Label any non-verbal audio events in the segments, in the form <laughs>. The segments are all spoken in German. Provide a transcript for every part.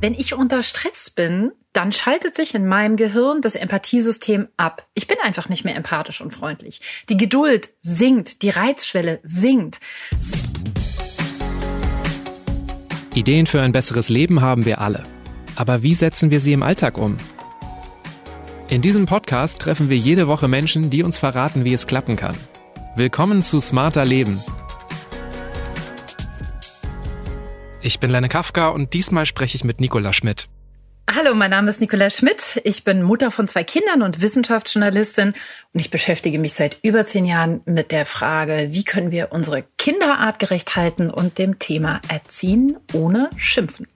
Wenn ich unter Stress bin, dann schaltet sich in meinem Gehirn das Empathiesystem ab. Ich bin einfach nicht mehr empathisch und freundlich. Die Geduld sinkt, die Reizschwelle sinkt. Ideen für ein besseres Leben haben wir alle. Aber wie setzen wir sie im Alltag um? In diesem Podcast treffen wir jede Woche Menschen, die uns verraten, wie es klappen kann. Willkommen zu Smarter Leben, Ich bin Lenne Kafka und diesmal spreche ich mit Nicola Schmidt. Hallo, mein Name ist Nicola Schmidt. Ich bin Mutter von zwei Kindern und Wissenschaftsjournalistin und ich beschäftige mich seit über zehn Jahren mit der Frage, wie können wir unsere Kinder artgerecht halten und dem Thema Erziehen ohne Schimpfen.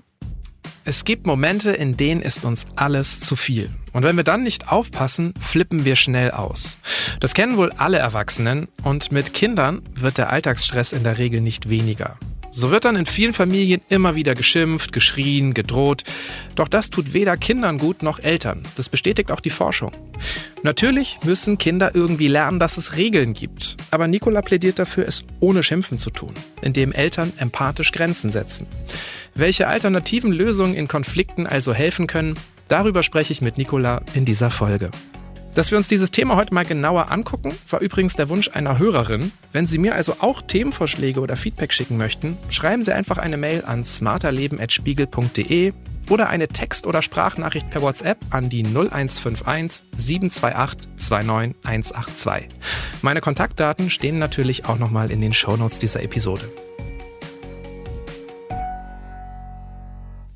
Es gibt Momente, in denen ist uns alles zu viel. Und wenn wir dann nicht aufpassen, flippen wir schnell aus. Das kennen wohl alle Erwachsenen und mit Kindern wird der Alltagsstress in der Regel nicht weniger. So wird dann in vielen Familien immer wieder geschimpft, geschrien, gedroht. Doch das tut weder Kindern gut noch Eltern. Das bestätigt auch die Forschung. Natürlich müssen Kinder irgendwie lernen, dass es Regeln gibt. Aber Nicola plädiert dafür, es ohne Schimpfen zu tun, indem Eltern empathisch Grenzen setzen. Welche alternativen Lösungen in Konflikten also helfen können, darüber spreche ich mit Nicola in dieser Folge. Dass wir uns dieses Thema heute mal genauer angucken, war übrigens der Wunsch einer Hörerin. Wenn Sie mir also auch Themenvorschläge oder Feedback schicken möchten, schreiben Sie einfach eine Mail an smarterleben.spiegel.de oder eine Text- oder Sprachnachricht per WhatsApp an die 0151 728 29182. Meine Kontaktdaten stehen natürlich auch nochmal in den Shownotes dieser Episode.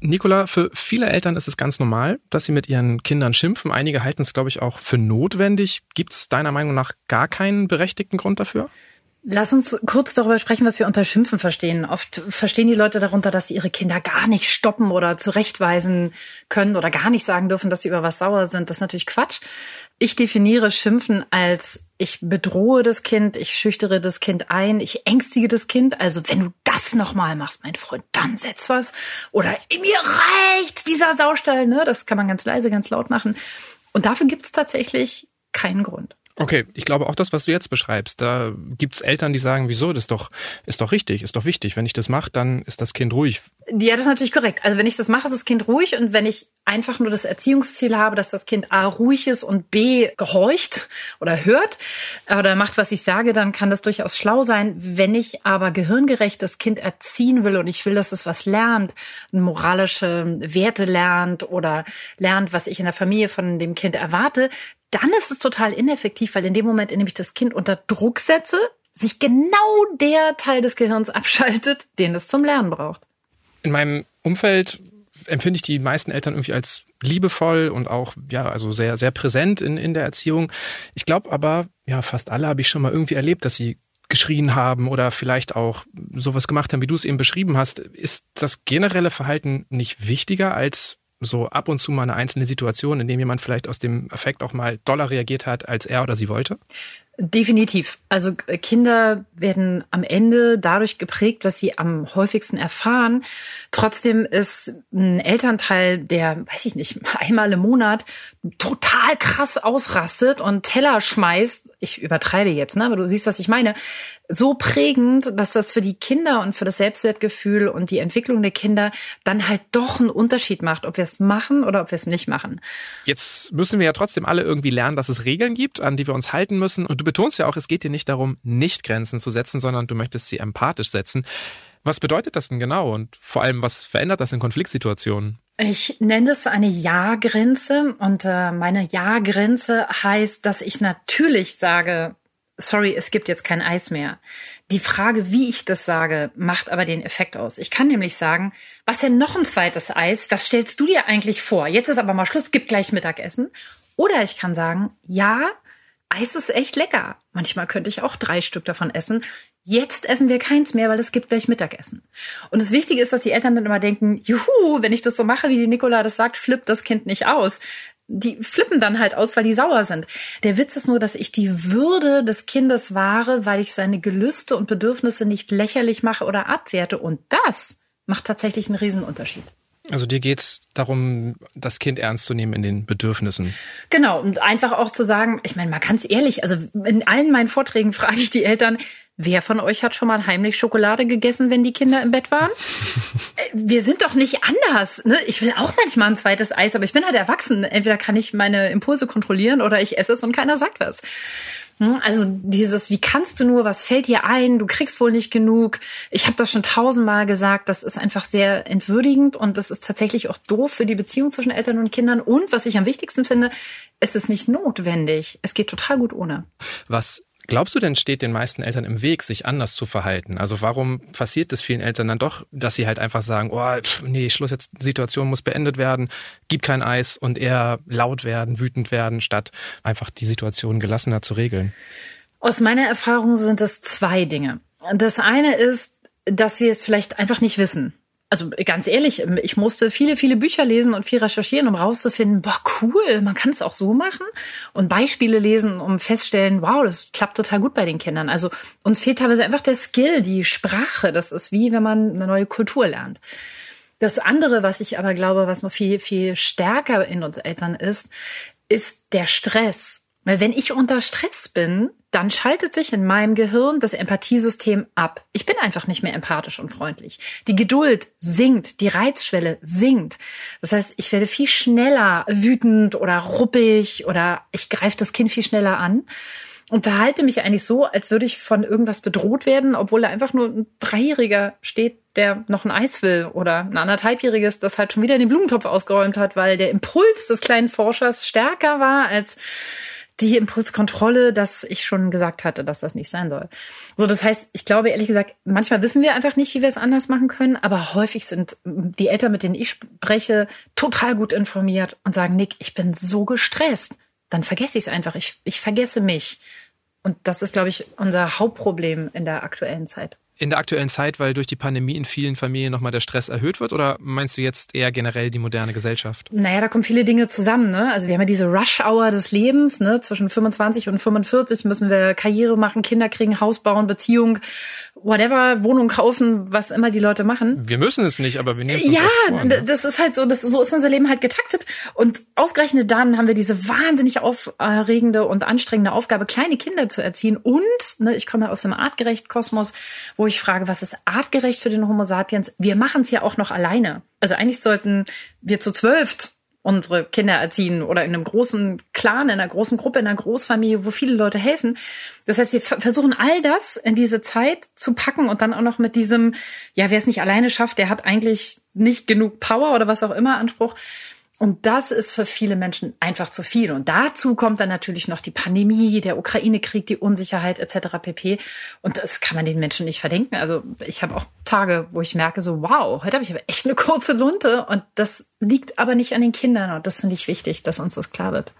Nicola, für viele Eltern ist es ganz normal, dass sie mit ihren Kindern schimpfen. Einige halten es, glaube ich, auch für notwendig. Gibt es deiner Meinung nach gar keinen berechtigten Grund dafür? Lass uns kurz darüber sprechen, was wir unter Schimpfen verstehen. Oft verstehen die Leute darunter, dass sie ihre Kinder gar nicht stoppen oder zurechtweisen können oder gar nicht sagen dürfen, dass sie über was sauer sind. Das ist natürlich Quatsch. Ich definiere Schimpfen als ich bedrohe das Kind, ich schüchtere das Kind ein, ich ängstige das Kind. Also wenn du das nochmal machst, mein Freund, dann setz was. Oder mir reicht dieser Saustall, ne? Das kann man ganz leise, ganz laut machen. Und dafür gibt es tatsächlich keinen Grund. Okay, ich glaube auch das, was du jetzt beschreibst, da gibt's Eltern, die sagen, wieso, das ist doch, ist doch richtig, ist doch wichtig. Wenn ich das mache, dann ist das Kind ruhig. Ja, das ist natürlich korrekt. Also wenn ich das mache, ist das Kind ruhig und wenn ich einfach nur das Erziehungsziel habe, dass das Kind A ruhig ist und B gehorcht oder hört oder macht, was ich sage, dann kann das durchaus schlau sein. Wenn ich aber gehirngerecht das Kind erziehen will und ich will, dass es was lernt, moralische Werte lernt oder lernt, was ich in der Familie von dem Kind erwarte, dann ist es total ineffektiv, weil in dem Moment, in dem ich das Kind unter Druck setze, sich genau der Teil des Gehirns <laughs> abschaltet, den es zum Lernen braucht. In meinem Umfeld empfinde ich die meisten Eltern irgendwie als liebevoll und auch ja also sehr sehr präsent in in der Erziehung. Ich glaube aber ja fast alle habe ich schon mal irgendwie erlebt, dass sie geschrien haben oder vielleicht auch sowas gemacht haben, wie du es eben beschrieben hast. Ist das generelle Verhalten nicht wichtiger als so ab und zu mal eine einzelne Situation, in dem jemand vielleicht aus dem Effekt auch mal doller reagiert hat, als er oder sie wollte? Definitiv. Also äh, Kinder werden am Ende dadurch geprägt, was sie am häufigsten erfahren. Trotzdem ist ein Elternteil, der, weiß ich nicht, <laughs> einmal im Monat total krass ausrastet und Teller schmeißt, ich übertreibe jetzt, ne, aber du siehst, was ich meine, so prägend, dass das für die Kinder und für das Selbstwertgefühl und die Entwicklung der Kinder dann halt doch einen Unterschied macht, ob wir es machen oder ob wir es nicht machen. Jetzt müssen wir ja trotzdem alle irgendwie lernen, dass es Regeln gibt, an die wir uns halten müssen. Und du betonst ja auch, es geht dir nicht darum, nicht Grenzen zu setzen, sondern du möchtest sie empathisch setzen. Was bedeutet das denn genau und vor allem, was verändert das in Konfliktsituationen? Ich nenne es eine Ja-Grenze und äh, meine Ja-Grenze heißt, dass ich natürlich sage, sorry, es gibt jetzt kein Eis mehr. Die Frage, wie ich das sage, macht aber den Effekt aus. Ich kann nämlich sagen, was denn noch ein zweites Eis? Was stellst du dir eigentlich vor? Jetzt ist aber mal Schluss, gibt gleich Mittagessen. Oder ich kann sagen, ja, Eis ist echt lecker. Manchmal könnte ich auch drei Stück davon essen. Jetzt essen wir keins mehr, weil es gibt gleich Mittagessen. Und das Wichtige ist, dass die Eltern dann immer denken, juhu, wenn ich das so mache, wie die Nicola das sagt, flippt das Kind nicht aus die flippen dann halt aus, weil die sauer sind. Der Witz ist nur, dass ich die Würde des Kindes wahre, weil ich seine Gelüste und Bedürfnisse nicht lächerlich mache oder abwerte. Und das macht tatsächlich einen Riesenunterschied. Also dir geht's darum, das Kind ernst zu nehmen in den Bedürfnissen. Genau, und einfach auch zu sagen, ich meine mal ganz ehrlich, also in allen meinen Vorträgen <laughs> frage ich die Eltern, wer von euch hat schon mal heimlich Schokolade gegessen, wenn die Kinder im Bett waren? <laughs> Äh, wir sind doch nicht anders. Ne? Ich will auch manchmal ein zweites Eis, aber ich bin halt erwachsen. Entweder kann ich meine Impulse kontrollieren oder ich esse es und keiner sagt was. Hm, also dieses, wie kannst du nur, was fällt dir ein, du kriegst wohl nicht genug. Ich habe das schon tausendmal gesagt, das ist einfach sehr entwürdigend und das ist tatsächlich auch doof für die Beziehung zwischen Eltern und Kindern. Und was ich am wichtigsten finde, es ist nicht notwendig. Es geht total gut ohne. Was glaubst du denn, steht den meisten Eltern im Weg, sich anders zu verhalten? Also warum passiert es vielen Eltern dann doch, dass sie halt einfach sagen, oh, pff, nee, Schluss jetzt, Situation muss beendet werden, gib kein Eis und eher laut werden, wütend werden, statt einfach die Situation gelassener zu regeln? Aus meiner Erfahrung sind das zwei Dinge. Das eine ist, dass wir es vielleicht einfach nicht wissen also ganz ehrlich, ich musste viele, viele Bücher lesen und viel recherchieren, um rauszufinden, boah, cool, man kann es auch so machen. Und Beispiele lesen, um feststellen, wow, das klappt total gut bei den Kindern. Also uns fehlt teilweise einfach der Skill, die Sprache. Das ist wie, wenn man eine neue Kultur lernt. Das andere, was ich aber glaube, was noch viel, viel stärker in uns Eltern ist, ist der Stress. Weil wenn ich unter Stress bin, dann schaltet sich in meinem Gehirn das Empathiesystem ab. Ich bin einfach nicht mehr empathisch und freundlich. Die Geduld sinkt, die Reizschwelle sinkt. Das heißt, ich werde viel schneller wütend oder ruppig oder ich greife das Kind viel schneller an und verhalte mich eigentlich so, als würde ich von irgendwas bedroht werden, obwohl da einfach nur ein Dreijähriger steht, der noch ein Eis will oder ein anderthalbjähriges, das halt schon wieder den Blumentopf ausgeräumt hat, weil der Impuls des kleinen Forschers stärker war als die Impulskontrolle, dass ich schon gesagt hatte, dass das nicht sein soll. So, das heißt, ich glaube ehrlich gesagt, manchmal wissen wir einfach nicht, wie wir es anders machen können, aber häufig sind die Eltern, mit denen ich spreche, total gut informiert und sagen, Nick, ich bin so gestresst. Dann vergesse ich es einfach. Ich, ich vergesse mich. Und das ist, glaube ich, unser Hauptproblem in der aktuellen Zeit in der aktuellen Zeit, weil durch die Pandemie in vielen Familien nochmal der Stress erhöht wird? Oder meinst du jetzt eher generell die moderne Gesellschaft? Naja, da kommen viele Dinge zusammen. Ne? Also wir haben ja diese Rush-Hour des Lebens. Ne? Zwischen 25 und 45 müssen wir Karriere machen, Kinder kriegen, Haus bauen, Beziehung, whatever, Wohnung kaufen, was immer die Leute machen. Wir müssen es nicht, aber wir nehmen es Ja, vor, ne? das ist halt so, das, so ist unser Leben halt getaktet. Und ausgerechnet dann haben wir diese wahnsinnig aufregende und anstrengende Aufgabe, kleine Kinder zu erziehen. Und, ne, ich komme aus dem artgerecht Kosmos, wo ich frage, was ist artgerecht für den Homo sapiens? Wir machen es ja auch noch alleine. Also eigentlich sollten wir zu zwölft unsere Kinder erziehen oder in einem großen Clan, in einer großen Gruppe, in einer Großfamilie, wo viele Leute helfen. Das heißt, wir versuchen all das in diese Zeit zu packen und dann auch noch mit diesem, ja, wer es nicht alleine schafft, der hat eigentlich nicht genug Power oder was auch immer Anspruch. Und das ist für viele Menschen einfach zu viel. Und dazu kommt dann natürlich noch die Pandemie, der Ukraine-Krieg, die Unsicherheit etc. pp. Und das kann man den Menschen nicht verdenken. Also ich habe auch Tage, wo ich merke, so wow, heute habe ich aber echt eine kurze Lunte. Und das liegt aber nicht an den Kindern. Und das finde ich wichtig, dass uns das klar wird.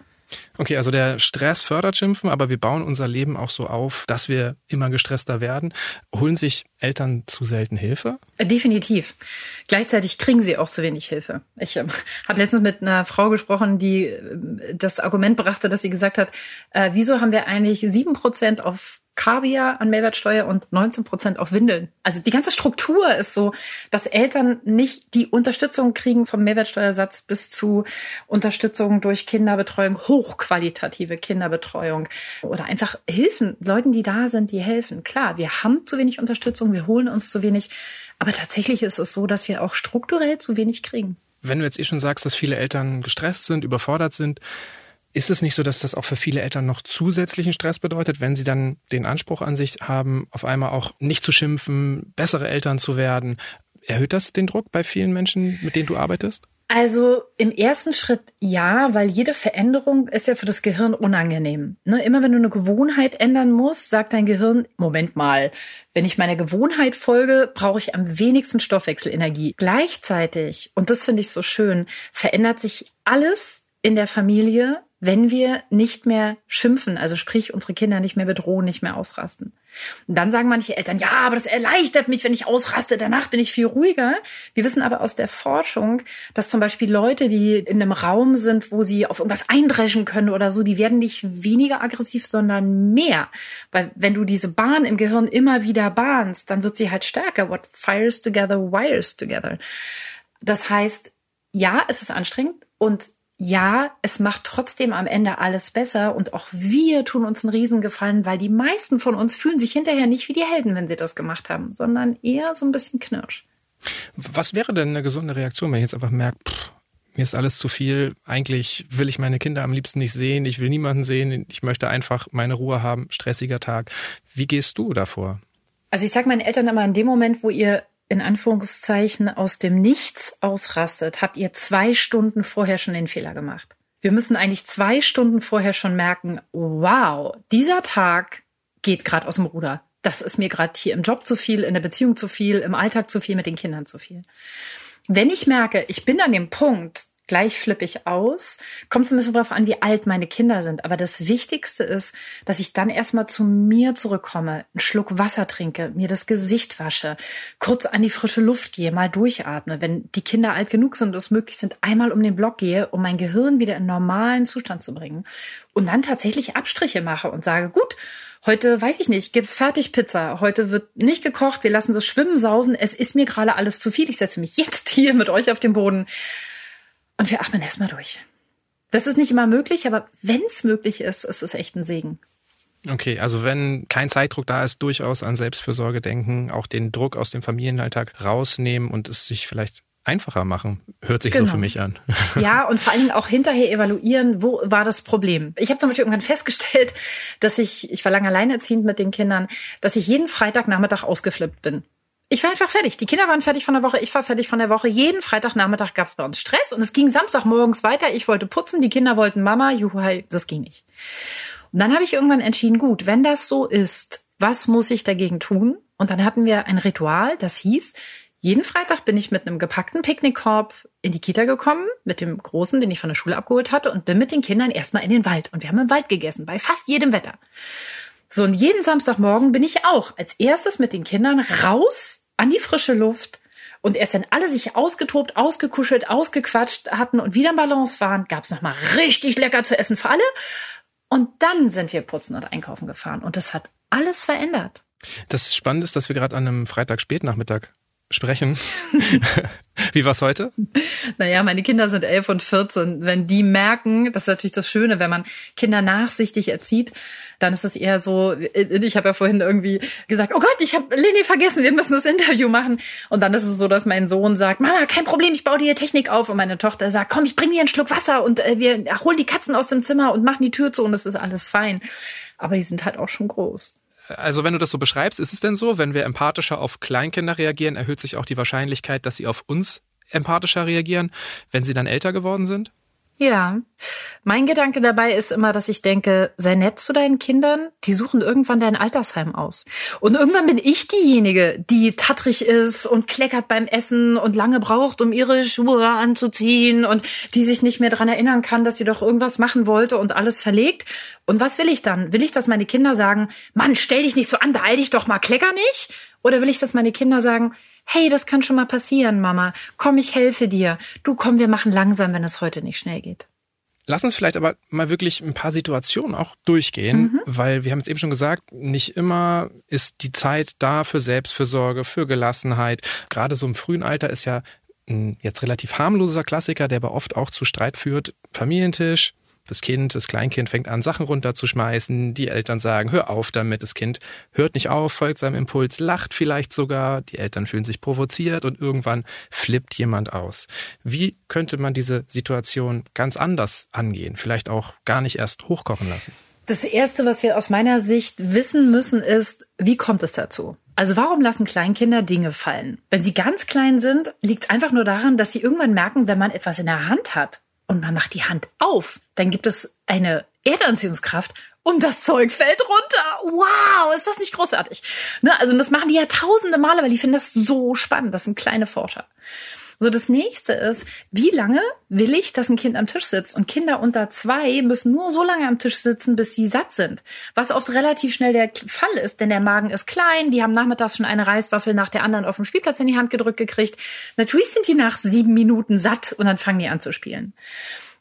Okay, also der Stress fördert Schimpfen, aber wir bauen unser Leben auch so auf, dass wir immer gestresster werden. Holen sich Eltern zu selten Hilfe? Definitiv. Gleichzeitig kriegen sie auch zu wenig Hilfe. Ich <laughs> äh, habe letztens mit einer Frau gesprochen, die äh, das Argument brachte, dass sie gesagt hat, äh, wieso haben wir eigentlich sieben Prozent auf Kaviar an Mehrwertsteuer und 19 Prozent auf Windeln. Also die ganze Struktur ist so, dass Eltern nicht die Unterstützung kriegen vom Mehrwertsteuersatz bis zu Unterstützung durch Kinderbetreuung, hochqualitative Kinderbetreuung oder einfach Hilfen, Leuten, die da sind, die helfen. Klar, wir haben zu wenig Unterstützung, wir holen uns zu wenig, aber tatsächlich ist es so, dass wir auch strukturell zu wenig kriegen. Wenn du jetzt eh schon sagst, dass viele Eltern gestresst sind, überfordert sind, ist es nicht so, dass das auch für viele Eltern noch zusätzlichen Stress bedeutet, wenn sie dann den Anspruch an sich haben, auf einmal auch nicht zu schimpfen, bessere Eltern zu werden? Erhöht das den Druck bei vielen Menschen, mit denen du arbeitest? Also im ersten Schritt ja, weil jede Veränderung ist ja für das Gehirn unangenehm. Ne? Immer wenn du eine Gewohnheit ändern musst, sagt dein Gehirn, Moment mal, wenn ich meiner Gewohnheit folge, brauche ich am wenigsten Stoffwechselenergie. Gleichzeitig, und das finde ich so schön, verändert sich alles in der Familie wenn wir nicht mehr schimpfen, also sprich unsere Kinder nicht mehr bedrohen, nicht mehr ausrasten. Und dann sagen manche Eltern, ja, aber das erleichtert mich, wenn ich ausraste, danach bin ich viel ruhiger. Wir wissen aber aus der Forschung, dass zum Beispiel Leute, die in einem Raum sind, wo sie auf irgendwas eindreschen können oder so, die werden nicht weniger aggressiv, sondern mehr. Weil wenn du diese Bahn im Gehirn immer wieder bahnst, dann wird sie halt stärker. What fires together, wires together. Das heißt, ja, es ist anstrengend und ja, es macht trotzdem am Ende alles besser und auch wir tun uns einen Riesengefallen, weil die meisten von uns fühlen sich hinterher nicht wie die Helden, wenn sie das gemacht haben, sondern eher so ein bisschen knirsch. Was wäre denn eine gesunde Reaktion, wenn ich jetzt einfach merke, pff, mir ist alles zu viel, eigentlich will ich meine Kinder am liebsten nicht sehen, ich will niemanden sehen, ich möchte einfach meine Ruhe haben, stressiger Tag. Wie gehst du davor? Also ich sage meinen Eltern immer in dem Moment, wo ihr in Anführungszeichen aus dem Nichts ausrastet, habt ihr zwei Stunden vorher schon den Fehler gemacht. Wir müssen eigentlich zwei Stunden vorher schon merken, wow, dieser Tag geht gerade aus dem Ruder. Das ist mir gerade hier im Job zu viel, in der Beziehung zu viel, im Alltag zu viel, mit den Kindern zu viel. Wenn ich merke, ich bin an dem Punkt, gleich flippe ich aus. Kommt so ein bisschen darauf an, wie alt meine Kinder sind. Aber das Wichtigste ist, dass ich dann erstmal zu mir zurückkomme, einen Schluck Wasser trinke, mir das Gesicht wasche, kurz an die frische Luft gehe, mal durchatme. Wenn die Kinder alt genug sind und es möglich sind, einmal um den Block gehe, um mein Gehirn wieder in normalen Zustand zu bringen. Und dann tatsächlich Abstriche mache und sage, gut, Heute weiß ich nicht, gibt's Fertigpizza. Heute wird nicht gekocht. Wir lassen das Schwimmen sausen. Es ist mir gerade alles zu viel. Ich setze mich jetzt hier mit euch auf den Boden und wir atmen erstmal durch. Das ist nicht immer möglich, aber wenn es möglich ist, ist es echt ein Segen. Okay, also wenn kein Zeitdruck da ist, durchaus an Selbstfürsorge denken, auch den Druck aus dem Familienalltag rausnehmen und es sich vielleicht einfacher machen. Hört sich genau. so für mich an. <laughs> Ja, und vor allen Dingen auch hinterher evaluieren, wo war das Problem. Ich habe zum Beispiel irgendwann festgestellt, <laughs> dass ich, ich war lange alleinerziehend mit den Kindern, dass ich jeden Freitagnachmittag ausgeflippt bin. Ich war einfach fertig. Die Kinder waren fertig von der Woche, ich war fertig von der Woche. Jeden Freitagnachmittag gab es bei uns Stress und es ging Samstagmorgens weiter. Ich wollte putzen, die Kinder wollten Mama, juhu, das ging nicht. Und dann habe ich irgendwann entschieden, gut, wenn das so ist, was muss ich dagegen tun? Und dann hatten wir ein Ritual, das hieß, jeden Freitag bin ich mit einem gepackten Picknickkorb in die Kita gekommen, mit dem Großen, den ich von der Schule abgeholt hatte, und bin mit den Kindern erstmal in den Wald. Und wir haben im Wald gegessen, bei fast jedem Wetter. So, und jeden Samstagmorgen bin ich auch als erstes mit den Kindern raus an die frische Luft. Und erst wenn alle sich ausgetobt, ausgekuschelt, ausgequatscht hatten und wieder in Balance waren, gab's nochmal richtig lecker zu essen für alle. Und dann sind wir putzen und einkaufen gefahren. Und das hat alles verändert. Das Spannende ist, dass wir gerade an einem Freitag Spätnachmittag sprechen. <laughs> Wie war's heute? Naja, meine Kinder sind elf und 14. Wenn die merken, das ist natürlich das Schöne, wenn man Kinder nachsichtig erzieht, dann ist es eher so, ich habe ja vorhin irgendwie gesagt, oh Gott, ich habe Leni vergessen, wir müssen das Interview machen. Und dann ist es so, dass mein Sohn sagt, Mama, kein Problem, ich baue dir Technik auf. Und meine Tochter sagt, komm, ich bring dir einen Schluck Wasser und äh, wir holen die Katzen aus dem Zimmer und machen die Tür zu und es ist alles fein. Aber die sind halt auch schon groß. Also wenn du das so beschreibst, ist es denn so, wenn wir empathischer auf Kleinkinder reagieren, erhöht sich auch die Wahrscheinlichkeit, dass sie auf uns empathischer reagieren, wenn sie dann älter geworden sind? Ja. Mein Gedanke dabei ist immer, dass ich denke, sei nett zu deinen Kindern, die suchen irgendwann dein Altersheim aus. Und irgendwann bin ich diejenige, die tattrig ist und kleckert beim Essen und lange braucht, um ihre Schuhe anzuziehen und die sich nicht mehr dran erinnern kann, dass sie doch irgendwas machen wollte und alles verlegt. Und was will ich dann? Will ich, dass meine Kinder sagen, Mann, stell dich nicht so an, beeil dich doch mal, klecker nicht? Oder will ich, dass meine Kinder sagen, hey, das kann schon mal passieren, Mama. Komm, ich helfe dir. Du komm, wir machen langsam, wenn es heute nicht schnell geht. Lass uns vielleicht aber mal wirklich ein paar Situationen auch durchgehen, mhm. weil wir haben es eben schon gesagt, nicht immer ist die Zeit da für Selbstfürsorge, für Gelassenheit. Gerade so im frühen Alter ist ja ein jetzt relativ harmloser Klassiker, der aber oft auch zu Streit führt. Familientisch, das Kind, das Kleinkind fängt an, Sachen runterzuschmeißen. Die Eltern sagen, hör auf damit. Das Kind hört nicht auf, folgt seinem Impuls, lacht vielleicht sogar. Die Eltern fühlen sich provoziert und irgendwann flippt jemand aus. Wie könnte man diese Situation ganz anders angehen? Vielleicht auch gar nicht erst hochkochen lassen? Das Erste, was wir aus meiner Sicht wissen müssen, ist, wie kommt es dazu? Also warum lassen Kleinkinder Dinge fallen? Wenn sie ganz klein sind, liegt es einfach nur daran, dass sie irgendwann merken, wenn man etwas in der Hand hat, und man macht die Hand auf, dann gibt es eine Erdanziehungskraft und das Zeug fällt runter. Wow, ist das nicht großartig? Ne, also das machen die ja tausende Male, weil die finden das so spannend. Das sind kleine Forscher. So, das nächste ist, wie lange will ich, dass ein Kind am Tisch sitzt? Und Kinder unter zwei müssen nur so lange am Tisch sitzen, bis sie satt sind. Was oft relativ schnell der Fall ist, denn der Magen ist klein, die haben nachmittags schon eine Reiswaffel nach der anderen auf dem Spielplatz in die Hand gedrückt gekriegt. Natürlich sind die nach sieben Minuten satt und dann fangen die an zu spielen.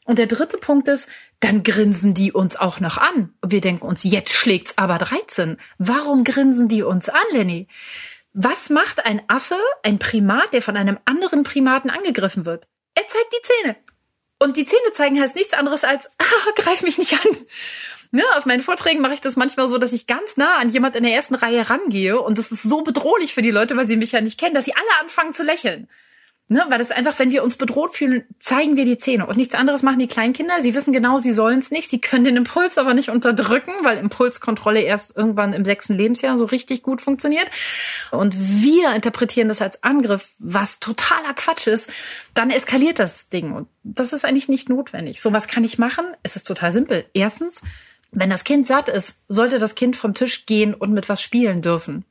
Und der dritte Punkt ist, dann grinsen die uns auch noch an. Und wir denken uns, jetzt schlägt's aber 13. Warum grinsen die uns an, Lenny? Was macht ein Affe, ein Primat, der von einem anderen Primaten angegriffen wird? Er zeigt die Zähne. Und die Zähne zeigen heißt nichts anderes als, <laughs> ah, greif mich nicht an. Ne, auf meinen Vorträgen mache ich das manchmal so, dass ich ganz nah an jemand in der ersten Reihe rangehe und das ist so bedrohlich für die Leute, weil sie mich ja nicht kennen, dass sie alle anfangen zu lächeln. Ne, weil das einfach, wenn wir uns bedroht fühlen, zeigen wir die Zähne. Und nichts anderes machen die Kleinkinder. Sie wissen genau, sie sollen es nicht. Sie können den Impuls aber nicht unterdrücken, weil Impulskontrolle erst irgendwann im sechsten Lebensjahr so richtig gut funktioniert. Und wir interpretieren das als Angriff, was totaler Quatsch ist. Dann eskaliert das Ding. Und das ist eigentlich nicht notwendig. So was kann ich machen. Es ist total simpel. Erstens, wenn das Kind satt ist, sollte das Kind vom Tisch gehen und mit was spielen dürfen.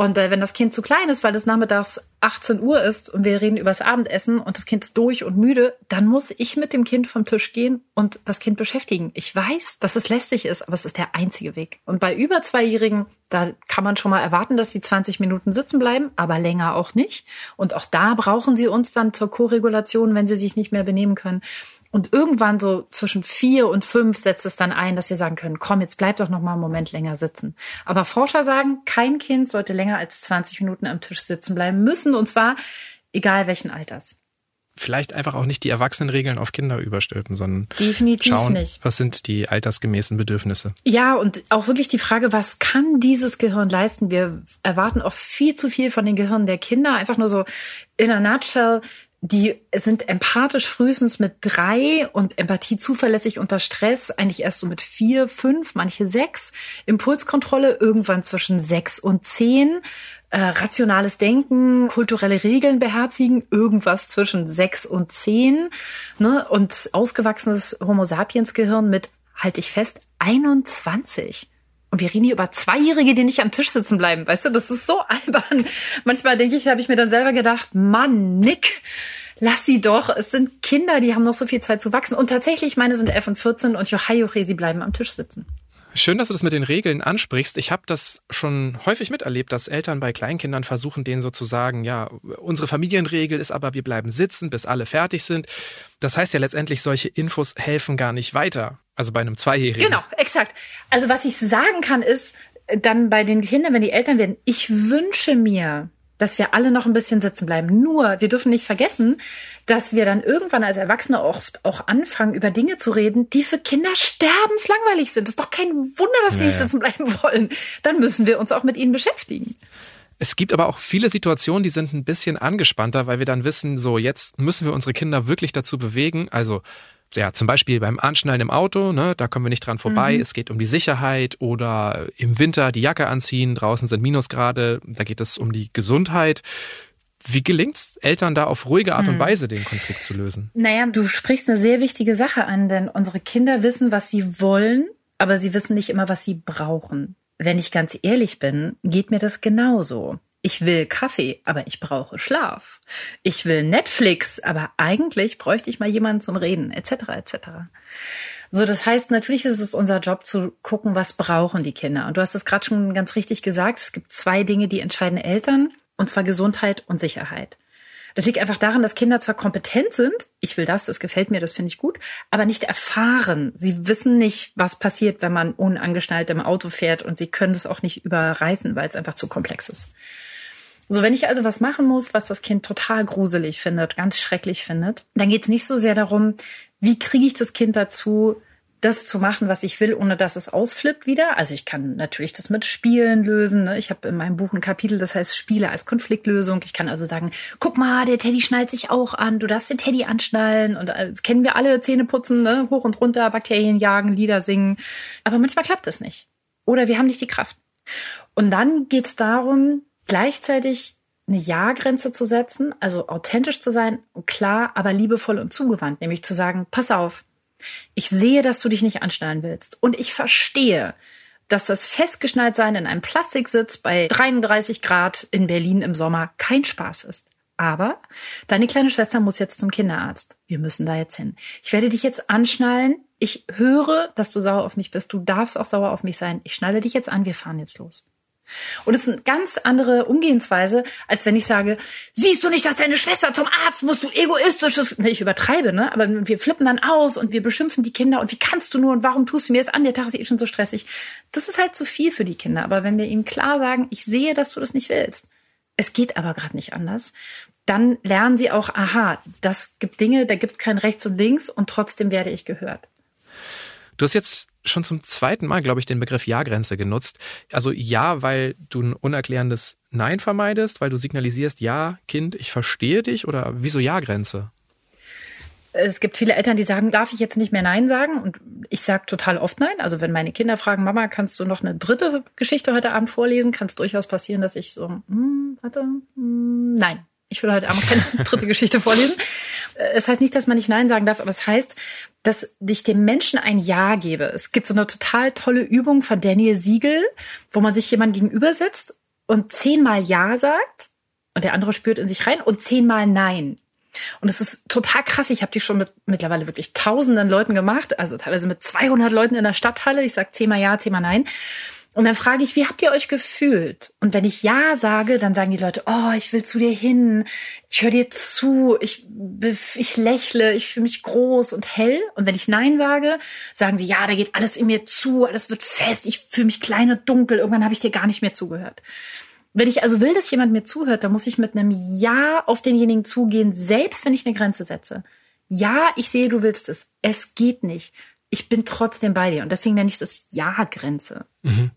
Und äh, wenn das Kind zu klein ist, weil es nachmittags 18 Uhr ist und wir reden über das Abendessen und das Kind ist durch und müde, dann muss ich mit dem Kind vom Tisch gehen und das Kind beschäftigen. Ich weiß, dass es lästig ist, aber es ist der einzige Weg. Und bei über Zweijährigen, da kann man schon mal erwarten, dass sie 20 Minuten sitzen bleiben, aber länger auch nicht. Und auch da brauchen sie uns dann zur Koregulation, wenn sie sich nicht mehr benehmen können. Und irgendwann so zwischen vier und fünf setzt es dann ein, dass wir sagen können, komm, jetzt bleib doch noch mal einen Moment länger sitzen. Aber Forscher sagen, kein Kind sollte länger als 20 Minuten am Tisch sitzen bleiben müssen, und zwar egal welchen Alters. Vielleicht einfach auch nicht die Erwachsenenregeln auf Kinder überstülpen, sondern Definitiv schauen, nicht. was sind die altersgemäßen Bedürfnisse. Ja, und auch wirklich die Frage, was kann dieses Gehirn leisten? Wir erwarten oft viel zu viel von den Gehirnen der Kinder. Einfach nur so in a nutshell, die sind empathisch frühestens mit drei und Empathie zuverlässig unter Stress eigentlich erst so mit vier, fünf, manche sechs. Impulskontrolle irgendwann zwischen sechs und zehn. Äh, rationales Denken, kulturelle Regeln beherzigen, irgendwas zwischen sechs und zehn. Ne? Und ausgewachsenes Homo sapiens Gehirn mit, halte ich fest, 21. Und wir reden hier über Zweijährige, die nicht am Tisch sitzen bleiben. Weißt du, das ist so albern. Manchmal denke ich, habe ich mir dann selber gedacht, Mann, Nick, lass sie doch. Es sind Kinder, die haben noch so viel Zeit zu wachsen. Und tatsächlich, meine sind 11 und 14 und Johai Joche, sie bleiben am Tisch sitzen. Schön, dass du das mit den Regeln ansprichst. Ich habe das schon häufig miterlebt, dass Eltern bei Kleinkindern versuchen, denen sozusagen, ja, unsere Familienregel ist aber, wir bleiben sitzen, bis alle fertig sind. Das heißt ja letztendlich, solche Infos helfen gar nicht weiter. Also bei einem Zweijährigen. Genau, exakt. Also was ich sagen kann, ist dann bei den Kindern, wenn die Eltern werden, ich wünsche mir, dass wir alle noch ein bisschen sitzen bleiben. Nur, wir dürfen nicht vergessen, dass wir dann irgendwann als Erwachsene oft auch anfangen, über Dinge zu reden, die für Kinder sterbenslangweilig sind. Das ist doch kein Wunder, dass sie nicht sitzen bleiben wollen. Dann müssen wir uns auch mit ihnen beschäftigen. Es gibt aber auch viele Situationen, die sind ein bisschen angespannter, weil wir dann wissen, so jetzt müssen wir unsere Kinder wirklich dazu bewegen. Also ja, zum Beispiel beim Anschnallen im Auto, ne, da kommen wir nicht dran vorbei. Mhm. Es geht um die Sicherheit oder im Winter die Jacke anziehen. Draußen sind Minusgrade. Da geht es um die Gesundheit. Wie gelingt es Eltern da auf ruhige Art und hm. Weise den Konflikt zu lösen? Naja, du sprichst eine sehr wichtige Sache an, denn unsere Kinder wissen, was sie wollen, aber sie wissen nicht immer, was sie brauchen. Wenn ich ganz ehrlich bin, geht mir das genauso. Ich will Kaffee, aber ich brauche Schlaf. Ich will Netflix, aber eigentlich bräuchte ich mal jemanden zum Reden, etc. etc. So, das heißt, natürlich ist es unser Job zu gucken, was brauchen die Kinder. Und du hast es gerade schon ganz richtig gesagt. Es gibt zwei Dinge, die entscheiden Eltern, und zwar Gesundheit und Sicherheit. Das liegt einfach daran, dass Kinder zwar kompetent sind, ich will das, das gefällt mir, das finde ich gut, aber nicht erfahren. Sie wissen nicht, was passiert, wenn man unangeschnallt im Auto fährt und sie können es auch nicht überreißen, weil es einfach zu komplex ist. So, wenn ich also was machen muss, was das Kind total gruselig findet, ganz schrecklich findet, dann geht es nicht so sehr darum, wie kriege ich das Kind dazu, das zu machen, was ich will, ohne dass es ausflippt wieder. Also ich kann natürlich das mit Spielen lösen. Ne? Ich habe in meinem Buch ein Kapitel, das heißt Spiele als Konfliktlösung. Ich kann also sagen, guck mal, der Teddy schnallt sich auch an, du darfst den Teddy anschnallen. Und äh, das kennen wir alle, Zähne putzen, ne? hoch und runter, Bakterien jagen, Lieder singen. Aber manchmal klappt das nicht. Oder wir haben nicht die Kraft. Und dann geht's darum, gleichzeitig eine Ja-Grenze zu setzen, also authentisch zu sein, klar, aber liebevoll und zugewandt, nämlich zu sagen, pass auf, ich sehe, dass du dich nicht anschnallen willst und ich verstehe, dass das Festgeschnalltsein in einem Plastiksitz bei 33 Grad in Berlin im Sommer kein Spaß ist. Aber deine kleine Schwester muss jetzt zum Kinderarzt. Wir müssen da jetzt hin. Ich werde dich jetzt anschnallen. Ich höre, dass du sauer auf mich bist. Du darfst auch sauer auf mich sein. Ich schnalle dich jetzt an. Wir fahren jetzt los. Und es ist eine ganz andere Umgehensweise, als wenn ich sage, siehst du nicht, dass deine Schwester zum Arzt muss, du egoistisches, ich übertreibe, ne? Aber wir flippen dann aus und wir beschimpfen die Kinder und wie kannst du nur und warum tust du mir das an? Der Tag ist eh schon so stressig. Das ist halt zu viel für die Kinder. Aber wenn wir ihnen klar sagen, ich sehe, dass du das nicht willst, es geht aber gerade nicht anders, dann lernen sie auch, aha, das gibt Dinge, da gibt kein rechts und links und trotzdem werde ich gehört. Du hast jetzt schon zum zweiten Mal, glaube ich, den Begriff Ja-Grenze genutzt. Also ja, weil du ein unerklärendes Nein vermeidest, weil du signalisierst, ja, Kind, ich verstehe dich oder wieso Ja-Grenze? Es gibt viele Eltern, die sagen, darf ich jetzt nicht mehr Nein sagen? Und ich sage total oft Nein. Also wenn meine Kinder fragen, Mama, kannst du noch eine dritte Geschichte heute Abend vorlesen, kann es durchaus passieren, dass ich so, hm, warte, hm, nein, ich will heute Abend keine <laughs> dritte Geschichte vorlesen. Es heißt nicht, dass man nicht Nein sagen darf, aber es heißt, dass ich dem Menschen ein Ja gebe. Es gibt so eine total tolle Übung von Daniel Siegel, wo man sich jemand gegenüber setzt und zehnmal Ja sagt und der andere spürt in sich rein und zehnmal Nein. Und es ist total krass. Ich habe die schon mit mittlerweile wirklich tausenden Leuten gemacht, also teilweise mit 200 Leuten in der Stadthalle. Ich sage zehnmal Ja, zehnmal Nein. Und dann frage ich, wie habt ihr euch gefühlt? Und wenn ich Ja sage, dann sagen die Leute, oh, ich will zu dir hin, ich höre dir zu, ich, ich lächle, ich fühle mich groß und hell. Und wenn ich Nein sage, sagen sie, ja, da geht alles in mir zu, alles wird fest, ich fühle mich klein und dunkel, irgendwann habe ich dir gar nicht mehr zugehört. Wenn ich also will, dass jemand mir zuhört, dann muss ich mit einem Ja auf denjenigen zugehen, selbst wenn ich eine Grenze setze. Ja, ich sehe, du willst es. Es geht nicht. Ich bin trotzdem bei dir. Und deswegen nenne ich das Ja-Grenze. Mhm.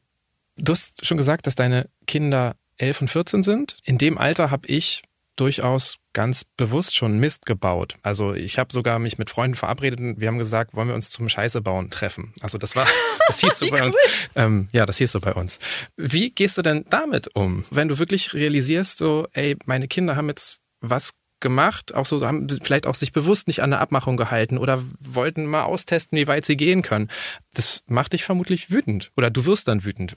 Du hast schon gesagt, dass deine Kinder 11 und 14 sind. In dem Alter habe ich durchaus ganz bewusst schon Mist gebaut. Also ich habe sogar mich mit Freunden verabredet und wir haben gesagt, wollen wir uns zum Scheiße bauen treffen. Also das war, <laughs> das hieß so bei uns. Ähm, ja, das hieß so bei uns. Wie gehst du denn damit um, wenn du wirklich realisierst, so, ey, meine Kinder haben jetzt was gemacht, auch so haben vielleicht auch sich bewusst nicht an eine Abmachung gehalten oder wollten mal austesten, wie weit sie gehen können. Das macht dich vermutlich wütend oder du wirst dann wütend.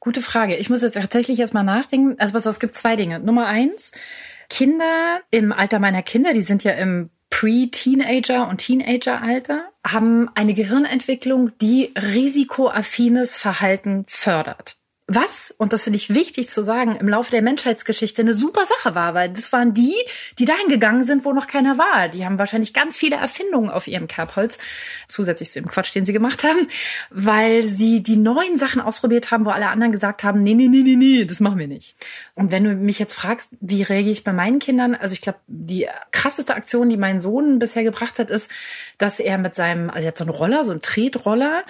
Gute Frage. Ich muss jetzt tatsächlich erstmal nachdenken. Also was, es gibt zwei Dinge. Nummer eins, Kinder im Alter meiner Kinder, die sind ja im Pre-Teenager und Teenager-Alter, haben eine Gehirnentwicklung, die risikoaffines Verhalten fördert was, und das finde ich wichtig zu sagen, im Laufe der Menschheitsgeschichte eine super Sache war, weil das waren die, die dahin gegangen sind, wo noch keiner war. Die haben wahrscheinlich ganz viele Erfindungen auf ihrem Kerbholz, zusätzlich zu dem Quatsch, den sie gemacht haben, weil sie die neuen Sachen ausprobiert haben, wo alle anderen gesagt haben, nee, nee, nee, nee, nee, das machen wir nicht. Und wenn du mich jetzt fragst, wie reagiere ich bei meinen Kindern, also ich glaube, die krasseste Aktion, die mein Sohn bisher gebracht hat, ist, dass er mit seinem, also er hat so einen Roller, so einen Tretroller,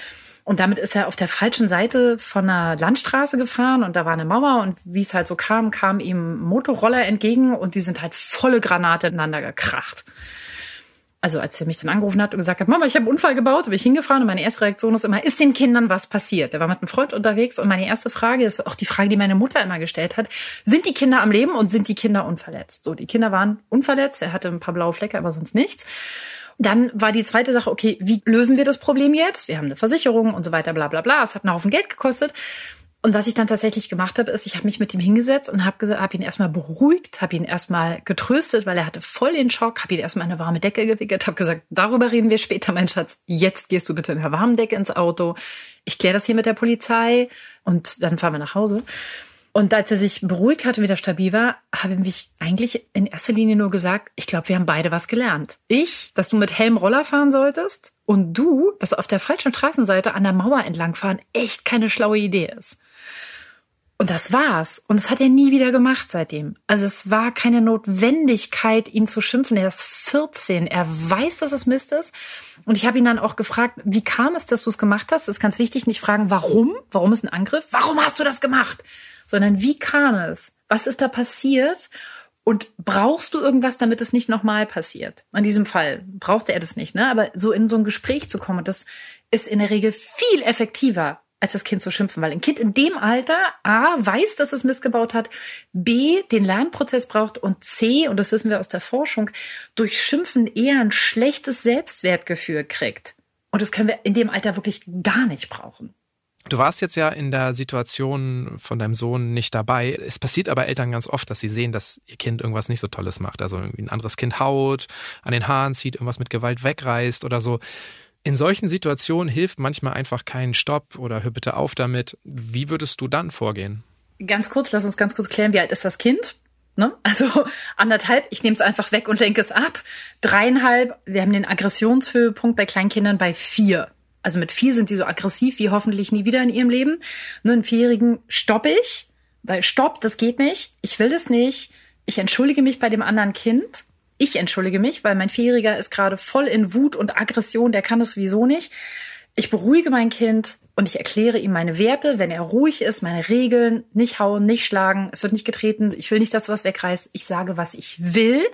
und damit ist er auf der falschen Seite von einer Landstraße gefahren und da war eine Mauer und wie es halt so kam, kam ihm Motorroller entgegen und die sind halt volle Granate ineinander gekracht. Also als er mich dann angerufen hat und gesagt hat, Mama, ich habe einen Unfall gebaut, bin ich hingefahren und meine erste Reaktion ist immer, ist den Kindern was passiert? Er war mit einem Freund unterwegs und meine erste Frage ist auch die Frage, die meine Mutter immer gestellt hat, sind die Kinder am Leben und sind die Kinder unverletzt? So, die Kinder waren unverletzt, er hatte ein paar blaue Flecke, aber sonst nichts. Dann war die zweite Sache, okay, wie lösen wir das Problem jetzt? Wir haben eine Versicherung und so weiter, bla bla bla. Es hat einen Haufen Geld gekostet. Und was ich dann tatsächlich gemacht habe, ist, ich habe mich mit ihm hingesetzt und habe hab ihn erstmal beruhigt, habe ihn erstmal getröstet, weil er hatte voll den Schock, habe ihn erstmal eine warme Decke gewickelt, habe gesagt, darüber reden wir später, mein Schatz. Jetzt gehst du bitte in der warmen Decke ins Auto. Ich kläre das hier mit der Polizei und dann fahren wir nach Hause. Und als er sich beruhigt hatte, wieder stabil war, habe ich eigentlich in erster Linie nur gesagt, ich glaube, wir haben beide was gelernt. Ich, dass du mit Helm Roller fahren solltest und du, dass auf der falschen Straßenseite an der Mauer entlangfahren echt keine schlaue Idee ist. Und das war's. Und das hat er nie wieder gemacht seitdem. Also es war keine Notwendigkeit, ihn zu schimpfen. Er ist 14. Er weiß, dass es Mist ist. Und ich habe ihn dann auch gefragt, wie kam es, dass du es gemacht hast? Das ist ganz wichtig, nicht fragen, warum? Warum ist ein Angriff? Warum hast du das gemacht? sondern wie kam es? Was ist da passiert? Und brauchst du irgendwas, damit es nicht nochmal passiert? In diesem Fall brauchte er das nicht, ne? Aber so in so ein Gespräch zu kommen, das ist in der Regel viel effektiver, als das Kind zu schimpfen, weil ein Kind in dem Alter A weiß, dass es missgebaut hat, B den Lernprozess braucht und C, und das wissen wir aus der Forschung, durch Schimpfen eher ein schlechtes Selbstwertgefühl kriegt. Und das können wir in dem Alter wirklich gar nicht brauchen. Du warst jetzt ja in der Situation von deinem Sohn nicht dabei. Es passiert aber Eltern ganz oft, dass sie sehen, dass ihr Kind irgendwas nicht so Tolles macht. Also irgendwie ein anderes Kind haut, an den Haaren zieht, irgendwas mit Gewalt wegreißt oder so. In solchen Situationen hilft manchmal einfach kein Stopp oder hör bitte auf damit. Wie würdest du dann vorgehen? Ganz kurz, lass uns ganz kurz klären, wie alt ist das Kind? Ne? Also anderthalb, ich nehme es einfach weg und lenke es ab. Dreieinhalb, wir haben den Aggressionshöhepunkt bei Kleinkindern bei vier. Also mit vier sind sie so aggressiv wie hoffentlich nie wieder in ihrem Leben. Nur einen Vierjährigen stopp ich, weil stopp, das geht nicht. Ich will das nicht. Ich entschuldige mich bei dem anderen Kind. Ich entschuldige mich, weil mein Vierjähriger ist gerade voll in Wut und Aggression, der kann das sowieso nicht. Ich beruhige mein Kind und ich erkläre ihm meine Werte, wenn er ruhig ist, meine Regeln, nicht hauen, nicht schlagen, es wird nicht getreten, ich will nicht, dass du was wegreißt, ich sage, was ich will.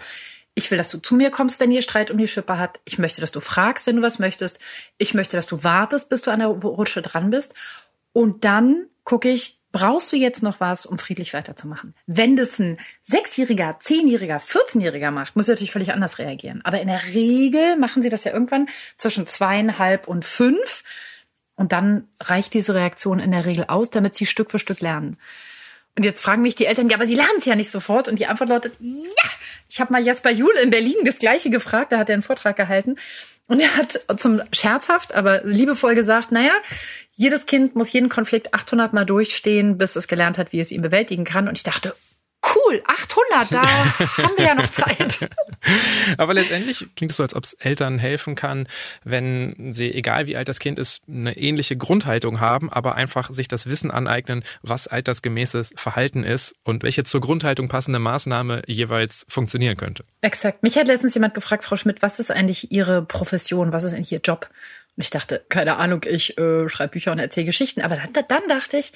Ich will, dass du zu mir kommst, wenn ihr Streit um die Schippe hat. Ich möchte, dass du fragst, wenn du was möchtest. Ich möchte, dass du wartest, bis du an der Rutsche dran bist. Und dann gucke ich, brauchst du jetzt noch was, um friedlich weiterzumachen? Wenn das ein Sechsjähriger, Zehnjähriger, 14-Jähriger macht, muss er natürlich völlig anders reagieren. Aber in der Regel machen sie das ja irgendwann zwischen zweieinhalb und fünf. Und dann reicht diese Reaktion in der Regel aus, damit sie Stück für Stück lernen. Und jetzt fragen mich die Eltern, ja, aber sie lernen es ja nicht sofort. Und die Antwort lautet, ja. Ich habe mal Jasper Juhl in Berlin das Gleiche gefragt, da hat er einen Vortrag gehalten. Und er hat zum scherzhaft, aber liebevoll gesagt, naja, jedes Kind muss jeden Konflikt 800 Mal durchstehen, bis es gelernt hat, wie es ihn bewältigen kann. Und ich dachte, cool, 800, da <laughs> haben wir ja noch Zeit. <laughs> Aber letztendlich klingt es so, als ob es Eltern helfen kann, wenn sie, egal wie alt das Kind ist, eine ähnliche Grundhaltung haben, aber einfach sich das Wissen aneignen, was altersgemäßes Verhalten ist und welche zur Grundhaltung passende Maßnahme jeweils funktionieren könnte. Exakt. Mich hat letztens jemand gefragt, Frau Schmidt, was ist eigentlich Ihre Profession, was ist eigentlich Ihr Job? Und ich dachte, keine Ahnung, ich äh, schreibe Bücher und erzähle Geschichten. Aber dann, dann dachte ich,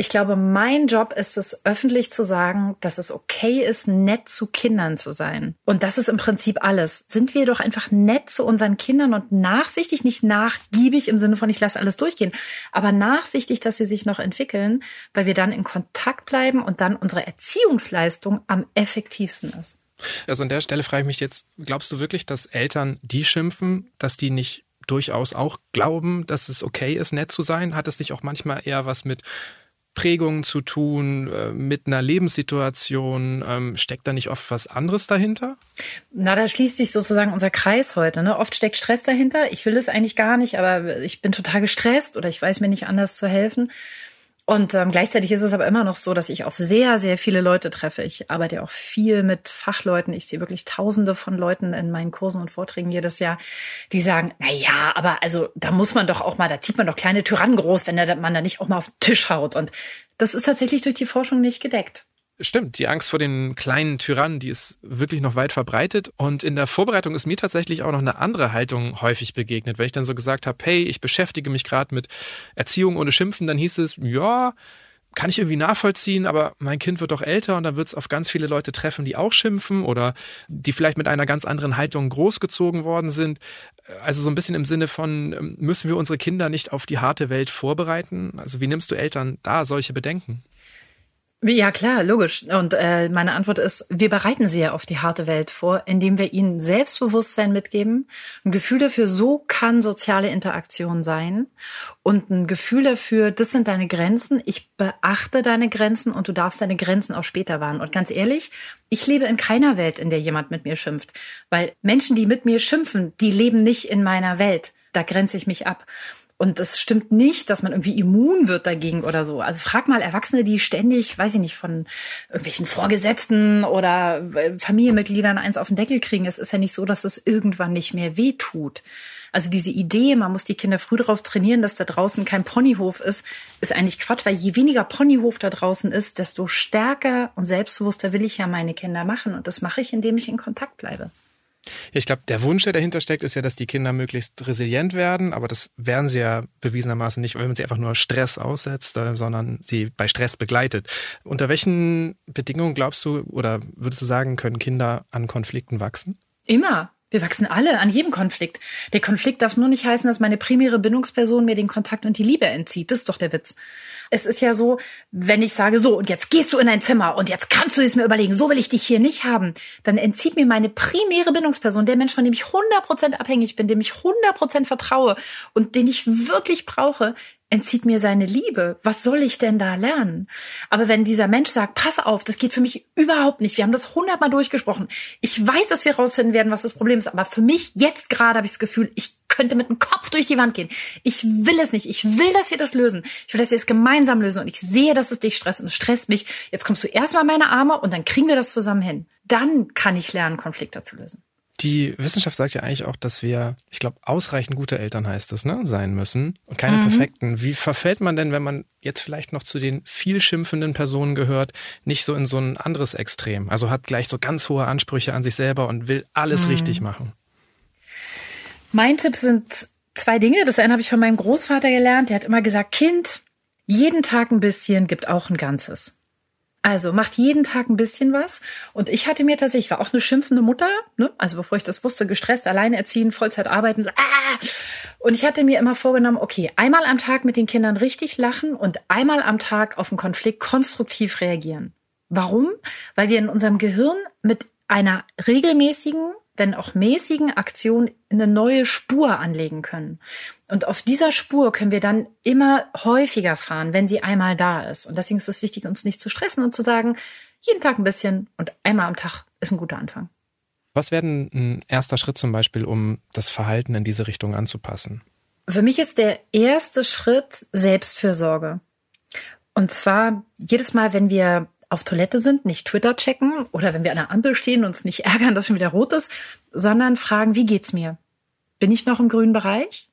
ich glaube, mein Job ist es, öffentlich zu sagen, dass es okay ist, nett zu Kindern zu sein. Und das ist im Prinzip alles. Sind wir doch einfach nett zu unseren Kindern und nachsichtig, nicht nachgiebig im Sinne von, ich lasse alles durchgehen, aber nachsichtig, dass sie sich noch entwickeln, weil wir dann in Kontakt bleiben und dann unsere Erziehungsleistung am effektivsten ist. Also an der Stelle frage ich mich jetzt, glaubst du wirklich, dass Eltern die schimpfen, dass die nicht durchaus auch glauben, dass es okay ist, nett zu sein? Hat es nicht auch manchmal eher was mit Prägungen zu tun, äh, mit einer Lebenssituation? Ähm, steckt da nicht oft was anderes dahinter? Na, da schließt sich sozusagen unser Kreis heute. Ne? Oft steckt Stress dahinter. Ich will es eigentlich gar nicht, aber ich bin total gestresst oder ich weiß mir nicht anders zu helfen. Und ähm, gleichzeitig ist es aber immer noch so, dass ich auf sehr, sehr viele Leute treffe. Ich arbeite auch viel mit Fachleuten. Ich sehe wirklich tausende von Leuten in meinen Kursen und Vorträgen jedes Jahr, die sagen, na ja, aber also da muss man doch auch mal, da zieht man doch kleine Tyrannen groß, wenn man da nicht auch mal auf den Tisch haut. Und das ist tatsächlich durch die Forschung nicht gedeckt. Stimmt, die Angst vor den kleinen Tyrannen, die ist wirklich noch weit verbreitet. Und in der Vorbereitung ist mir tatsächlich auch noch eine andere Haltung häufig begegnet. Wenn ich dann so gesagt habe, hey, ich beschäftige mich gerade mit Erziehung ohne Schimpfen, dann hieß es, ja, kann ich irgendwie nachvollziehen, aber mein Kind wird doch älter und dann wird es auf ganz viele Leute treffen, die auch schimpfen oder die vielleicht mit einer ganz anderen Haltung großgezogen worden sind. Also so ein bisschen im Sinne von, ähm, müssen wir unsere Kinder nicht auf die harte Welt vorbereiten? Also wie nimmst du Eltern da solche Bedenken? Ja, klar, logisch. Und äh, meine Antwort ist, wir bereiten sie ja auf die harte Welt vor, indem wir ihnen Selbstbewusstsein mitgeben, ein Gefühl dafür, so kann soziale Interaktion sein und ein Gefühl dafür, das sind deine Grenzen, ich beachte deine Grenzen und du darfst deine Grenzen auch später wahren. Und ganz ehrlich, ich lebe in keiner Welt, in der jemand mit mir schimpft, weil Menschen, die mit mir schimpfen, die leben nicht in meiner Welt. Da grenze ich mich ab. Und es stimmt nicht, dass man irgendwie immun wird dagegen oder so. Also frag mal Erwachsene, die ständig, weiß ich nicht, von irgendwelchen Vorgesetzten oder äh, Familienmitgliedern eins auf den Deckel kriegen. Es ist ja nicht so, dass es irgendwann nicht mehr wehtut. Also diese Idee, man muss die Kinder früh darauf trainieren, dass da draußen kein Ponyhof ist, ist eigentlich Quatsch, weil je weniger Ponyhof da draußen ist, desto stärker und selbstbewusster will ich ja meine Kinder machen. Und das mache ich, indem ich in Kontakt bleibe. Ja, ich glaube, der Wunsch, der dahinter steckt, ist ja, dass die Kinder möglichst resilient werden, aber das werden sie ja bewiesenermaßen nicht, wenn man sie einfach nur Stress aussetzt, äh, sondern sie bei Stress begleitet. Unter welchen Bedingungen glaubst du oder würdest du sagen, können Kinder an Konflikten wachsen? Immer. Wir wachsen alle an jedem Konflikt. Der Konflikt darf nur nicht heißen, dass meine primäre Bindungsperson mir den Kontakt und die Liebe entzieht. Das ist doch der Witz. Es ist ja so, wenn ich sage, so, und jetzt gehst du in dein Zimmer und jetzt kannst du es mir überlegen, so will ich dich hier nicht haben, dann entzieht mir meine primäre Bindungsperson, der Mensch, von dem ich 100% abhängig bin, dem ich 100% vertraue und den ich wirklich brauche, entzieht mir seine Liebe. Was soll ich denn da lernen? Aber wenn dieser Mensch sagt, pass auf, das geht für mich überhaupt nicht. Wir haben das hundertmal durchgesprochen. Ich weiß, dass wir rausfinden werden, was das Problem ist. Aber für mich jetzt gerade habe ich das Gefühl, ich könnte mit dem Kopf durch die Wand gehen. Ich will es nicht. Ich will, dass wir das lösen. Ich will, dass wir es gemeinsam lösen. Und ich sehe, dass es dich stresst und es stresst mich. Jetzt kommst du erstmal in meine Arme und dann kriegen wir das zusammen hin. Dann kann ich lernen, Konflikte zu lösen. Die Wissenschaft sagt ja eigentlich auch, dass wir, ich glaube, ausreichend gute Eltern heißt es, ne, sein müssen und keine mhm. perfekten. Wie verfällt man denn, wenn man jetzt vielleicht noch zu den viel schimpfenden Personen gehört, nicht so in so ein anderes Extrem? Also hat gleich so ganz hohe Ansprüche an sich selber und will alles mhm. richtig machen. Mein Tipp sind zwei Dinge. Das eine habe ich von meinem Großvater gelernt. Der hat immer gesagt, Kind, jeden Tag ein bisschen gibt auch ein Ganzes. Also macht jeden Tag ein bisschen was. Und ich hatte mir tatsächlich, ich war auch eine schimpfende Mutter, ne? also bevor ich das wusste, gestresst, alleine erziehen, Vollzeit arbeiten. Ah! Und ich hatte mir immer vorgenommen, okay, einmal am Tag mit den Kindern richtig lachen und einmal am Tag auf einen Konflikt konstruktiv reagieren. Warum? Weil wir in unserem Gehirn mit einer regelmäßigen wenn auch mäßigen Aktion eine neue Spur anlegen können. Und auf dieser Spur können wir dann immer häufiger fahren, wenn sie einmal da ist. Und deswegen ist es wichtig, uns nicht zu stressen und zu sagen, jeden Tag ein bisschen und einmal am Tag ist ein guter Anfang. Was wäre ein erster Schritt zum Beispiel, um das Verhalten in diese Richtung anzupassen? Für mich ist der erste Schritt Selbstfürsorge. Und zwar jedes Mal, wenn wir auf Toilette sind, nicht Twitter checken oder wenn wir an der Ampel stehen, uns nicht <laughs> ärgern, dass schon wieder rot ist, sondern fragen, wie geht's mir? Bin ich noch im grünen Bereich?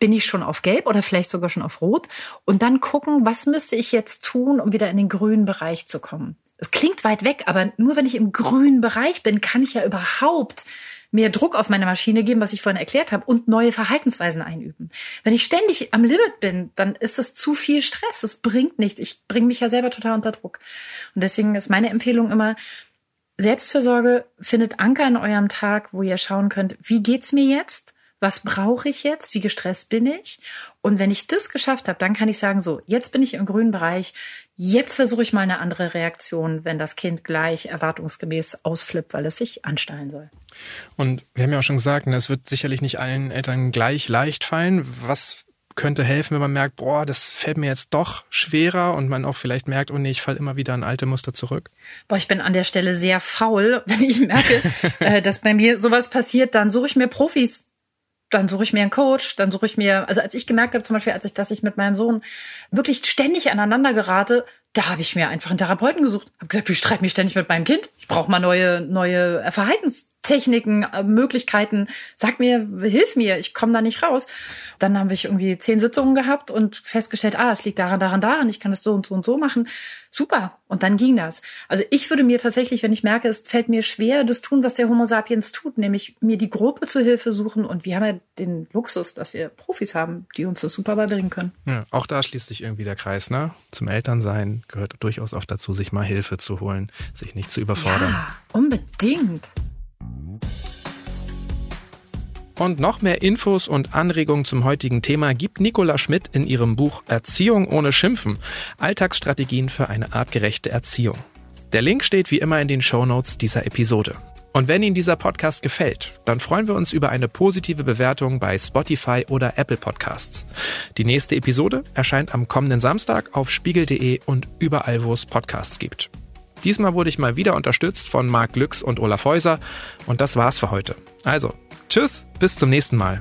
Bin ich schon auf gelb oder vielleicht sogar schon auf rot? Und dann gucken, was müsste ich jetzt tun, um wieder in den grünen Bereich zu kommen? Es klingt weit weg, aber nur wenn ich im grünen Bereich bin, kann ich ja überhaupt mehr Druck auf meine Maschine geben, was ich vorhin erklärt habe, und neue Verhaltensweisen einüben. Wenn ich ständig am Limit bin, dann ist es zu viel Stress. Es bringt nichts. Ich bringe mich ja selber total unter Druck. Und deswegen ist meine Empfehlung immer, Selbstfürsorge findet Anker in eurem Tag, wo ihr schauen könnt, wie geht's mir jetzt? Was brauche ich jetzt, wie gestresst bin ich. Und wenn ich das geschafft habe, dann kann ich sagen, so, jetzt bin ich im grünen Bereich, jetzt versuche ich mal eine andere Reaktion, wenn das Kind gleich erwartungsgemäß ausflippt, weil es sich anstellen soll. Und wir haben ja auch schon gesagt, ne, es wird sicherlich nicht allen Eltern gleich leicht fallen. Was könnte helfen, wenn man merkt, boah, das fällt mir jetzt doch schwerer und man auch vielleicht merkt, oh nee, ich falle immer wieder in alte Muster zurück? Boah, ich bin an der Stelle sehr faul. <laughs> Wenn ich merke, <laughs> äh, dass bei mir sowas passiert, dann suche ich mir Profis, dann suche ich mir einen Coach, dann suche ich mir, also als ich gemerkt habe, zum Beispiel, als ich, dass ich mit meinem Sohn wirklich ständig aneinander gerate, da habe ich mir einfach einen Therapeuten gesucht. Habe gesagt, ich streite mich ständig mit meinem Kind. Ich brauche mal neue, neue Verhaltens Techniken, äh, Möglichkeiten. Sag mir, hilf mir, ich komme da nicht raus. Dann habe ich irgendwie zehn Sitzungen gehabt und festgestellt, ah, es liegt daran, daran, daran, ich kann es so und so und so machen. Super. Und dann ging das. Also ich würde mir tatsächlich, wenn ich merke, es fällt mir schwer, das tun, was der Homo sapiens tut, nämlich mir die Gruppe zu Hilfe suchen. Und wir haben ja den Luxus, dass wir Profis haben, die uns das super beibringen können. Ja, auch da schließt sich irgendwie der Kreis, ne? Zum Elternsein gehört durchaus auch dazu, sich mal Hilfe zu holen, sich nicht zu überfordern. Ja, unbedingt. Und noch mehr Infos und Anregungen zum heutigen Thema gibt Nicola Schmidt in ihrem Buch Erziehung ohne Schimpfen. Alltagsstrategien für eine artgerechte Erziehung. Der Link steht wie immer in den Show Notes dieser Episode. Und wenn Ihnen dieser Podcast gefällt, dann freuen wir uns über eine positive Bewertung bei Spotify oder Apple Podcasts. Die nächste Episode erscheint am kommenden Samstag auf spiegel.de und überall, wo es Podcasts gibt. Diesmal wurde ich mal wieder unterstützt von Marc Glücks und Olaf Häuser und das war's für heute. Also, tschüss, bis zum nächsten Mal.